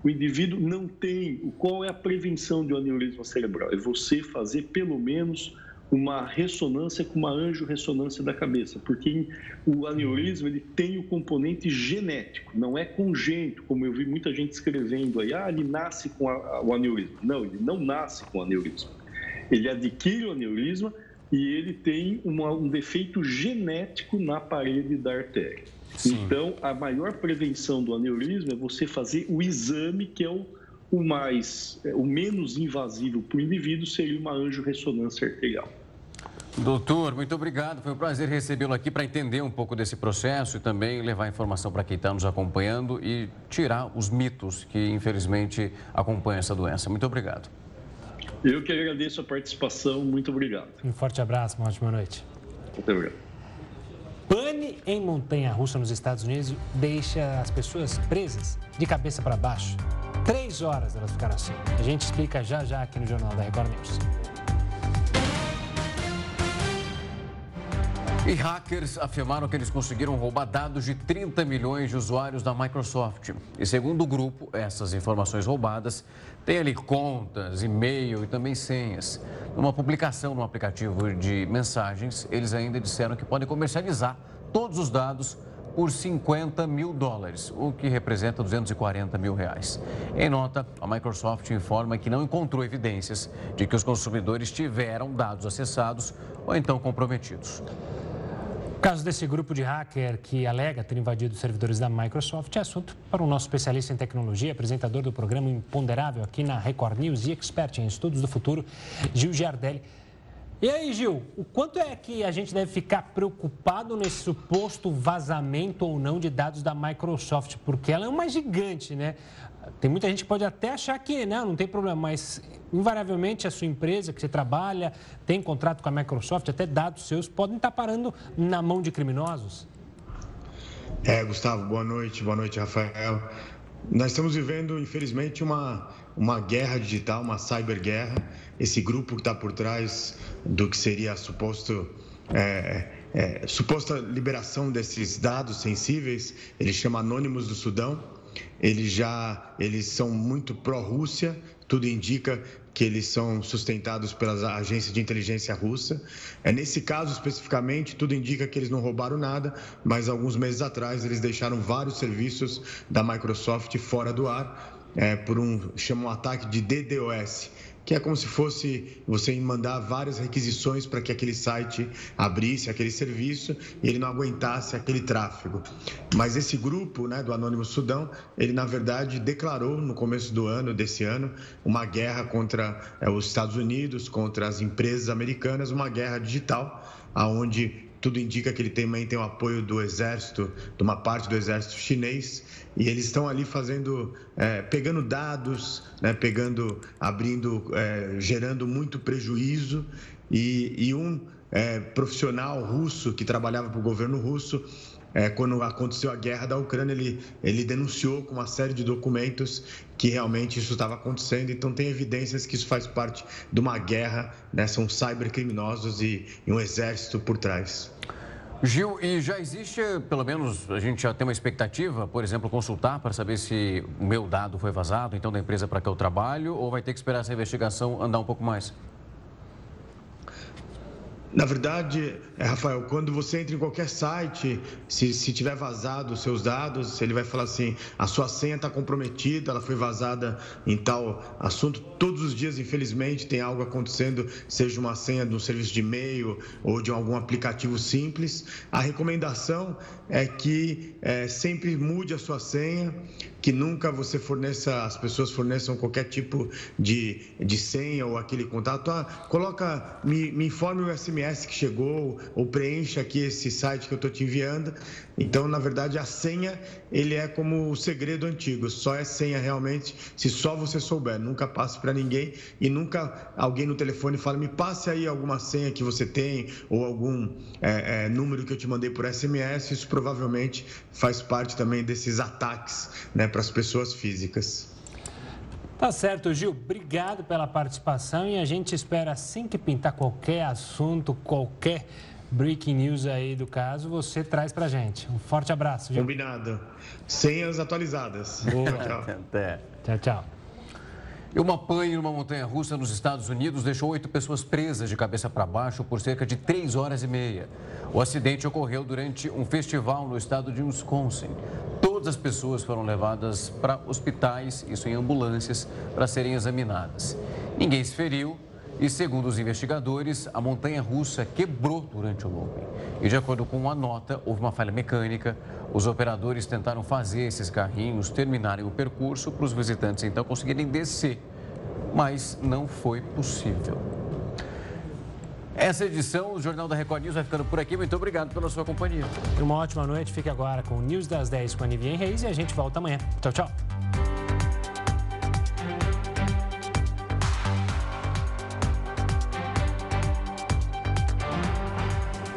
O indivíduo não tem. Qual é a prevenção de um aneurisma cerebral? É você fazer pelo menos uma ressonância com uma anjo-ressonância da cabeça, porque o aneurisma ele tem o componente genético, não é congênito, como eu vi muita gente escrevendo aí, ah, ele nasce com a, o aneurisma. Não, ele não nasce com o aneurisma. Ele adquire o aneurisma e ele tem uma, um defeito genético na parede da artéria. Sim. Então, a maior prevenção do aneurisma é você fazer o exame que é o, o mais, é, o menos invasivo para o indivíduo seria uma anjo-ressonância arterial. Doutor, muito obrigado. Foi um prazer recebê-lo aqui para entender um pouco desse processo e também levar informação para quem está nos acompanhando e tirar os mitos que, infelizmente, acompanham essa doença. Muito obrigado. Eu que agradeço a participação. Muito obrigado. Um forte abraço, uma ótima noite. Muito obrigado. Pane em montanha-russa nos Estados Unidos deixa as pessoas presas de cabeça para baixo. Três horas elas ficaram assim. A gente explica já já aqui no Jornal da Record News. E hackers afirmaram que eles conseguiram roubar dados de 30 milhões de usuários da Microsoft. E segundo o grupo, essas informações roubadas têm ali contas, e-mail e também senhas. Numa publicação no aplicativo de mensagens, eles ainda disseram que podem comercializar todos os dados por 50 mil dólares, o que representa 240 mil reais. Em nota, a Microsoft informa que não encontrou evidências de que os consumidores tiveram dados acessados ou então comprometidos. O caso desse grupo de hacker que alega ter invadido os servidores da Microsoft é assunto para o nosso especialista em tecnologia, apresentador do programa Imponderável aqui na Record News e expert em estudos do futuro, Gil Giardelli. E aí, Gil, o quanto é que a gente deve ficar preocupado nesse suposto vazamento ou não de dados da Microsoft? Porque ela é uma gigante, né? Tem muita gente que pode até achar que não, não tem problema, mas invariavelmente a sua empresa que você trabalha, tem contrato com a Microsoft, até dados seus podem estar parando na mão de criminosos. É, Gustavo, boa noite, boa noite, Rafael. Nós estamos vivendo, infelizmente, uma, uma guerra digital, uma cyberguerra. Esse grupo que está por trás do que seria suposto, é, é, suposta liberação desses dados sensíveis, ele chama Anônimos do Sudão eles já eles são muito pró-Rússia, tudo indica que eles são sustentados pelas agências de inteligência russa. É nesse caso especificamente, tudo indica que eles não roubaram nada, mas alguns meses atrás eles deixaram vários serviços da Microsoft fora do ar é, por um chamam um ataque de DDoS, que é como se fosse você mandar várias requisições para que aquele site abrisse aquele serviço e ele não aguentasse aquele tráfego. Mas esse grupo, né, do Anônimo Sudão, ele na verdade declarou no começo do ano, desse ano, uma guerra contra é, os Estados Unidos, contra as empresas americanas, uma guerra digital, aonde tudo indica que ele também tem o apoio do exército, de uma parte do exército chinês, e eles estão ali fazendo, é, pegando dados, né, pegando, abrindo, é, gerando muito prejuízo, e, e um é, profissional russo que trabalhava para o governo russo é, quando aconteceu a guerra da Ucrânia, ele, ele denunciou com uma série de documentos que realmente isso estava acontecendo. Então, tem evidências que isso faz parte de uma guerra, né? são cybercriminosos e, e um exército por trás. Gil, e já existe, pelo menos a gente já tem uma expectativa, por exemplo, consultar para saber se o meu dado foi vazado, então da empresa para que eu trabalho, ou vai ter que esperar essa investigação andar um pouco mais? Na verdade, é, Rafael, quando você entra em qualquer site, se, se tiver vazado os seus dados, ele vai falar assim: a sua senha está comprometida, ela foi vazada em tal assunto. Todos os dias, infelizmente, tem algo acontecendo, seja uma senha de um serviço de e-mail ou de algum aplicativo simples. A recomendação é que é, sempre mude a sua senha, que nunca você forneça, as pessoas forneçam qualquer tipo de, de senha ou aquele contato. Ah, coloca, me, me informe o SMS que chegou ou preencha aqui esse site que eu estou te enviando. Então, na verdade, a senha ele é como o segredo antigo. Só é senha realmente se só você souber. Nunca passe para ninguém e nunca alguém no telefone fala me passe aí alguma senha que você tem ou algum é, é, número que eu te mandei por SMS. Isso provavelmente faz parte também desses ataques, né, para as pessoas físicas. Tá certo, Gil. Obrigado pela participação e a gente espera assim que pintar qualquer assunto, qualquer breaking news aí do caso, você traz pra gente. Um forte abraço. Gil. Combinado. Senhas atualizadas. Boa. [LAUGHS] tchau. Tchau, tchau. E uma pane numa montanha russa nos Estados Unidos deixou oito pessoas presas de cabeça para baixo por cerca de três horas e meia. O acidente ocorreu durante um festival no estado de Wisconsin. Todas as pessoas foram levadas para hospitais, isso em ambulâncias, para serem examinadas. Ninguém se feriu e, segundo os investigadores, a montanha russa quebrou durante o looping. E, de acordo com uma nota, houve uma falha mecânica. Os operadores tentaram fazer esses carrinhos terminarem o percurso para os visitantes então conseguirem descer, mas não foi possível. Essa edição do Jornal da Record News vai ficando por aqui. Muito obrigado pela sua companhia. Uma ótima noite. Fique agora com o News das 10 com a Nivien Reis e a gente volta amanhã. Tchau, tchau.